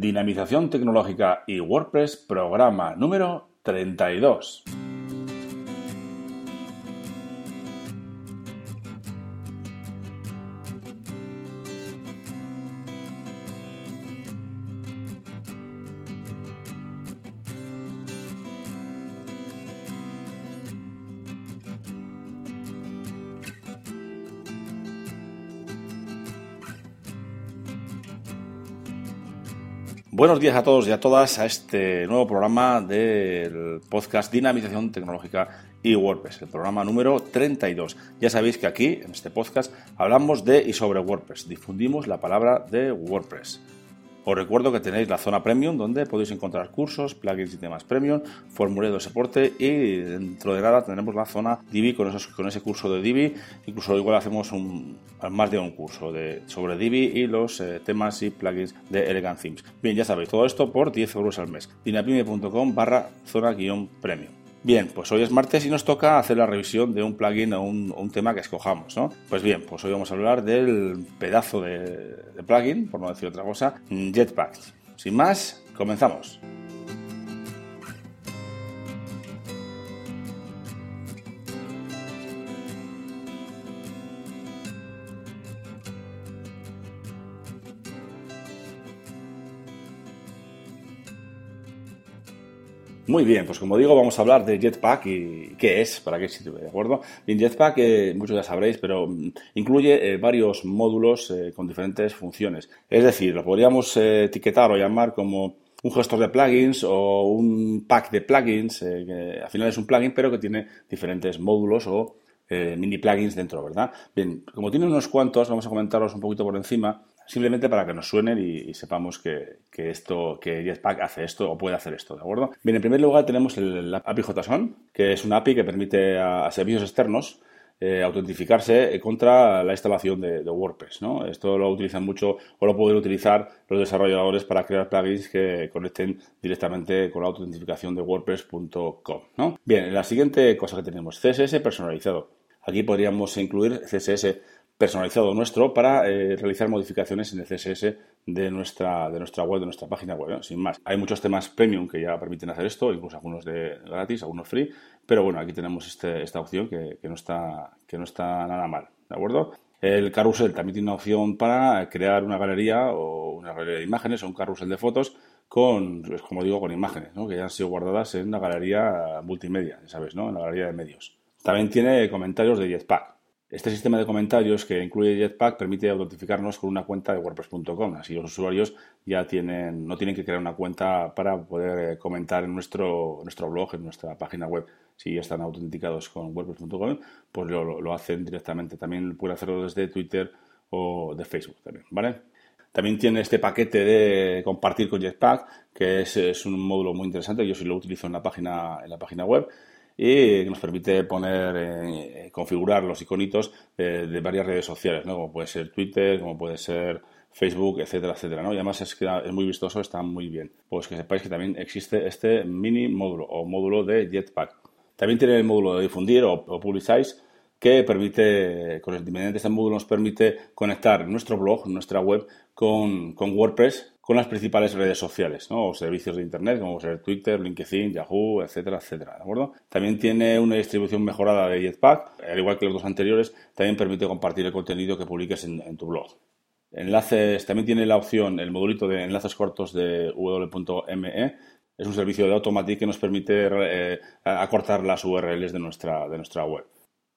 Dinamización tecnológica y WordPress, programa número 32. Buenos días a todos y a todas a este nuevo programa del podcast Dinamización Tecnológica y WordPress, el programa número 32. Ya sabéis que aquí, en este podcast, hablamos de y sobre WordPress, difundimos la palabra de WordPress. Os recuerdo que tenéis la zona premium donde podéis encontrar cursos, plugins y temas premium, formulario de soporte y dentro de nada tendremos la zona Divi con ese curso de Divi. Incluso igual hacemos un, más de un curso de, sobre Divi y los eh, temas y plugins de Elegant Themes. Bien, ya sabéis, todo esto por 10 euros al mes. dinapime.com barra zona guion premium. Bien, pues hoy es martes y nos toca hacer la revisión de un plugin o un, tema que escojamos, ¿no? Pues bien, pues hoy vamos a hablar del pedazo de, de plugin, por no decir otra cosa, Jetpack. Sin más, comenzamos. Muy bien, pues como digo, vamos a hablar de Jetpack y qué es, para qué sirve, ¿de acuerdo? Bien, Jetpack, eh, muchos ya sabréis, pero mm, incluye eh, varios módulos eh, con diferentes funciones. Es decir, lo podríamos etiquetar o llamar como un gestor de plugins o un pack de plugins, que al final es un plugin, pero que tiene diferentes módulos o mini plugins dentro, ¿verdad? Bien, como tiene unos cuantos, vamos a comentarlos un poquito por encima simplemente para que nos suenen y, sepamos que, esto, que Jetpack hace esto o puede hacer esto, ¿de acuerdo? Bien, en primer lugar tenemos el, API JSON, que es una API que permite a, servicios externos eh, autentificarse contra la instalación de, WordPress. ¿no? Esto lo utilizan mucho o lo pueden utilizar los desarrolladores para crear plugins que conecten directamente con la autentificación de WordPress.com. ¿no? Bien, la siguiente cosa que tenemos, CSS personalizado. Aquí podríamos incluir CSS personalizado nuestro para eh, realizar modificaciones en el CSS de nuestra, de nuestra web, de nuestra página web, sin más. Hay muchos temas premium que ya permiten hacer esto, incluso algunos de gratis, algunos free, pero bueno, aquí tenemos este, esta opción que, no está, que no está nada mal, ¿de acuerdo? El carrusel también tiene una opción para crear una galería o una galería de imágenes o un carrusel de fotos con, pues, como digo, con imágenes, que ya han sido guardadas en una galería multimedia, sabes, ¿no? En la galería de medios. También tiene comentarios de Jetpack. Este sistema de comentarios que incluye Jetpack permite autentificarnos con una cuenta de WordPress.com. Así los usuarios ya tienen, no tienen que crear una cuenta para poder eh, comentar en nuestro, nuestro blog, en nuestra página web. Si ya están autenticados con WordPress.com, pues lo, hacen directamente. También pueden hacerlo desde Twitter o de Facebook también, ¿vale? También tiene este paquete de compartir con Jetpack, que es, es, un módulo muy interesante. Yo sí lo utilizo en la página, en la página web y nos permite poner, eh, configurar los iconitos de, varias redes sociales, ¿no? como puede ser Twitter, como puede ser Facebook, etcétera, etcétera, ¿no? Y además es, que es muy vistoso, está muy bien. Pues que sepáis que también existe este mini módulo o módulo de Jetpack. También tiene el módulo de difundir o, o que permite, con el de este módulo nos permite conectar nuestro blog, nuestra web con, con WordPress con las principales redes sociales, ¿no? O servicios de Internet, como ser Twitter, LinkedIn, Yahoo, etcétera, etcétera, ¿de acuerdo? También tiene una distribución mejorada de Jetpack, al igual que los dos anteriores, también permite compartir el contenido que publiques en, tu blog. Enlaces, también tiene la opción, el modulito de enlaces cortos de w.me, es un servicio de Automatic que nos permite eh, acortar las URLs de nuestra, de nuestra web.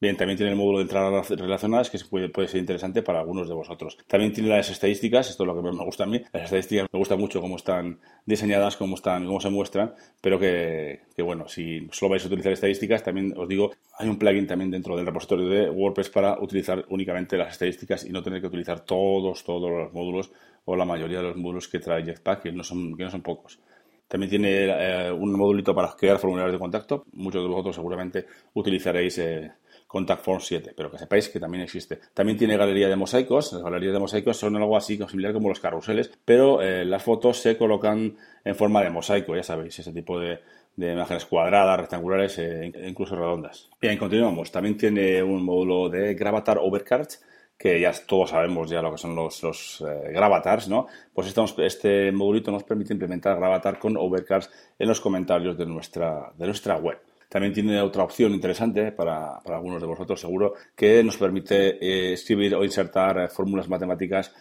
Bien, también tiene el módulo de entradas relacionadas que puede, puede, ser interesante para algunos de vosotros. También tiene las estadísticas, esto es lo que me gusta a mí. Las estadísticas me gusta mucho cómo están diseñadas, cómo están, cómo se muestran, pero que, que, bueno, si solo vais a utilizar estadísticas, también os digo, hay un plugin también dentro del repositorio de WordPress para utilizar únicamente las estadísticas y no tener que utilizar todos, todos los módulos o la mayoría de los módulos que trae Jetpack, que no son, que no son pocos. También tiene eh, un modulito para crear formularios de contacto. Muchos de vosotros seguramente utilizaréis eh, Contact Form 7, pero que sepáis que también existe. También tiene galería de mosaicos. Las galerías de mosaicos son algo así similar como los carruseles, pero eh, las fotos se colocan en forma de mosaico, ya sabéis, ese tipo de, imágenes cuadradas, rectangulares e incluso redondas. Bien, continuamos. También tiene un módulo de Gravatar Overcards que ya todos sabemos ya lo que son los, los eh, gravatars, ¿no? Pues estamos, este modulito nos permite implementar gravatar con overcars en los comentarios de nuestra, de nuestra web. También tiene otra opción interesante para, algunos de vosotros, seguro, que nos permite eh, escribir o insertar eh, fórmulas matemáticas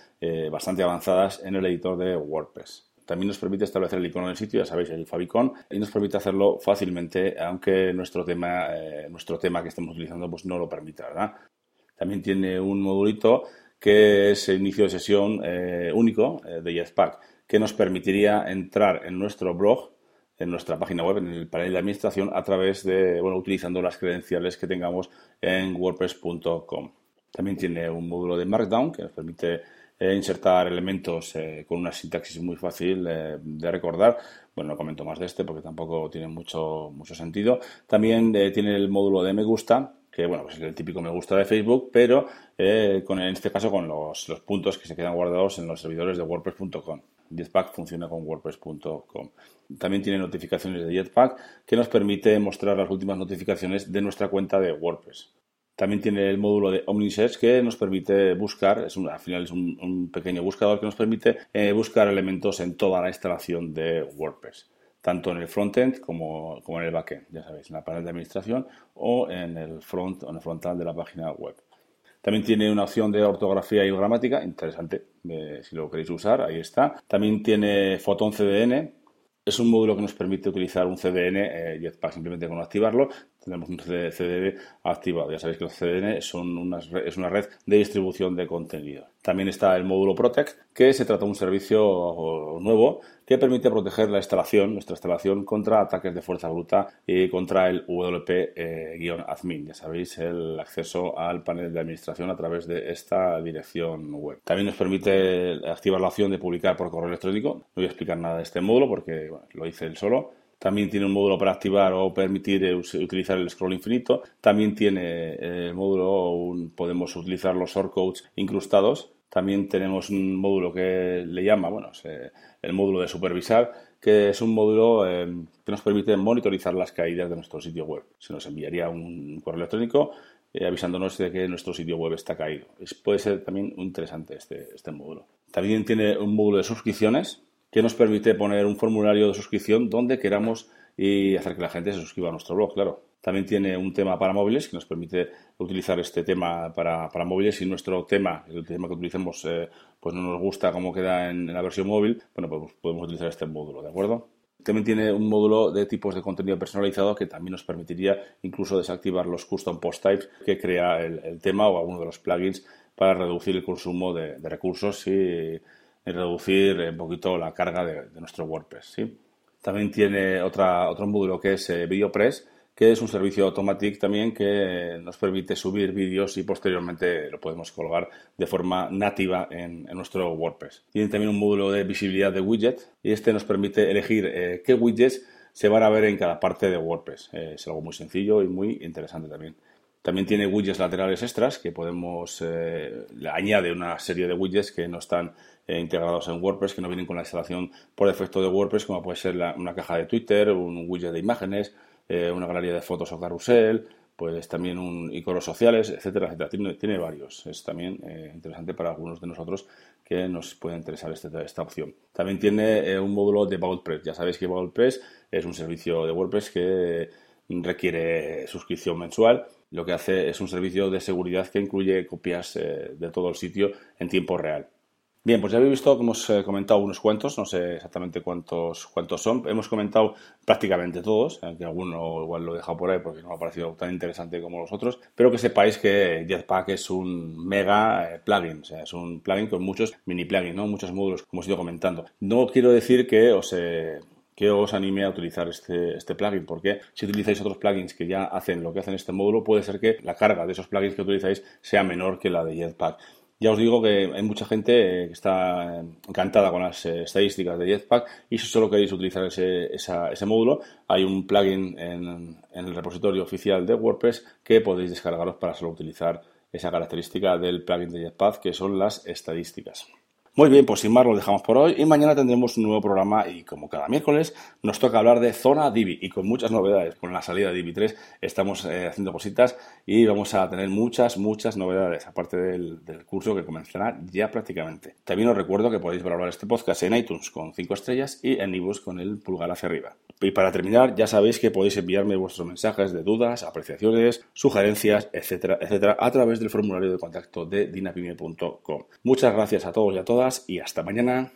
bastante avanzadas en el editor de WordPress. También nos permite establecer el icono del sitio, ya sabéis, el favicon, y nos permite hacerlo fácilmente, aunque nuestro tema, nuestro tema que estemos utilizando pues no lo permita, ¿verdad? También tiene un modulito que es el inicio de sesión eh, único eh, de Jetpack, que nos permitiría entrar en nuestro blog, en nuestra página web, en el panel de administración, a través de, bueno, utilizando las credenciales que tengamos en wordpress.com. También tiene un módulo de Markdown que nos permite eh, insertar elementos con una sintaxis muy fácil de recordar. Bueno, no comento más de este porque tampoco tiene mucho, mucho sentido. También tiene el módulo de me gusta que bueno, pues es el típico me gusta de Facebook, pero eh, con, en este caso con los, los, puntos que se quedan guardados en los servidores de WordPress.com. Jetpack funciona con WordPress.com. También tiene notificaciones de Jetpack que nos permite mostrar las últimas notificaciones de nuestra cuenta de WordPress. También tiene el módulo de OmniSearch que nos permite buscar, es al final es un, pequeño buscador que nos permite eh, buscar elementos en toda la instalación de WordPress tanto en el frontend como, como en el backend, ya sabéis, en la panel de administración o en el front o en el frontal de la página web. También tiene una opción de ortografía y gramática, interesante, si lo queréis usar, ahí está. También tiene Photon CDN, es un módulo que nos permite utilizar un CDN, eh, Jetpack simplemente con activarlo, tenemos un CDN activado. Ya sabéis que los CDN son es una red de distribución de contenido. También está el módulo Protect, que se trata de un servicio nuevo que permite proteger la instalación, nuestra instalación, contra ataques de fuerza bruta y contra el WP-admin. Ya sabéis, el acceso al panel de administración a través de esta dirección web. También nos permite activar la opción de publicar por correo electrónico. No voy a explicar nada de este módulo porque lo hice él solo. También tiene un módulo para activar o permitir eh, utilizar el scroll infinito. También tiene eh, el módulo, podemos utilizar los shortcodes incrustados. También tenemos un módulo que le llama, bueno, el módulo de supervisar, que es un módulo eh, que nos permite monitorizar las caídas de nuestro sitio web. Se nos enviaría un correo electrónico avisándonos de que nuestro sitio web está caído. puede ser también interesante este, este módulo. También tiene un módulo de suscripciones que nos permite poner un formulario de suscripción donde queramos y hacer que la gente se suscriba a nuestro blog, claro. También tiene un tema para móviles que nos permite utilizar este tema para, para móviles. Si nuestro tema, el tema que utilicemos, eh, pues no nos gusta cómo queda en, la versión móvil, bueno, pues podemos utilizar este módulo, ¿de acuerdo? También tiene un módulo de tipos de contenido personalizado que también nos permitiría incluso desactivar los custom post types que crea el, tema o alguno de los plugins para reducir el consumo de, de recursos y reducir un poquito la carga de, nuestro WordPress. ¿sí? También tiene otro módulo que es eh, VideoPress, que es un servicio automático también que nos permite subir vídeos y posteriormente lo podemos colgar de forma nativa en, nuestro WordPress. Tiene también un módulo de visibilidad de widget y este nos permite elegir eh, qué widgets se van a ver en cada parte de WordPress. Eh, es algo muy sencillo y muy interesante también. También tiene widgets laterales extras que podemos, eh, añade una serie de widgets que no están eh, integrados en WordPress, que no vienen con la instalación por defecto de WordPress, como puede ser una caja de Twitter, un widget de imágenes, eh, una galería de fotos o carrusel, pues también un iconos sociales, etcétera, etcétera. Tiene, varios. Es también eh, interesante para algunos de nosotros que nos puede interesar este, esta opción. También tiene un módulo de WordPress. Ya sabéis que WordPress es un servicio de WordPress que requiere suscripción mensual lo que hace es un servicio de seguridad que incluye copias eh, de todo el sitio en tiempo real. Bien, pues ya habéis visto que hemos eh, comentado unos cuantos, no sé exactamente cuántos, cuántos son. Hemos comentado prácticamente todos, aunque alguno igual lo he dejado por ahí porque no me ha parecido tan interesante como los otros, pero que sepáis que Jetpack es un mega eh, plugin, o sea, es un plugin con muchos mini plugins, ¿no? muchos módulos, como os he ido comentando. No quiero decir que os que os anime a utilizar este, este plugin, porque si utilizáis otros plugins que ya hacen lo que hacen este módulo, puede ser que la carga de esos plugins que utilizáis sea menor que la de Jetpack. Ya os digo que hay mucha gente que está encantada con las eh, estadísticas de Jetpack y si solo queréis utilizar ese, ese módulo, hay un plugin en, en, el repositorio oficial de WordPress que podéis descargaros para solo utilizar esa característica del plugin de Jetpack, que son las estadísticas. Muy bien, pues sin más lo dejamos por hoy y mañana tendremos un nuevo programa y como cada miércoles nos toca hablar de zona Divi y con muchas novedades. Con la salida de Divi 3 estamos eh, haciendo cositas y vamos a tener muchas, muchas novedades, aparte del, curso que comenzará ya prácticamente. También os recuerdo que podéis valorar este podcast en iTunes con 5 estrellas y en iBooks con el pulgar hacia arriba. Y para terminar, ya sabéis que podéis enviarme vuestros mensajes de dudas, apreciaciones, sugerencias, etcétera, etcétera, a través del formulario de contacto de dinapime.com. Muchas gracias a todos y a todas y hasta mañana.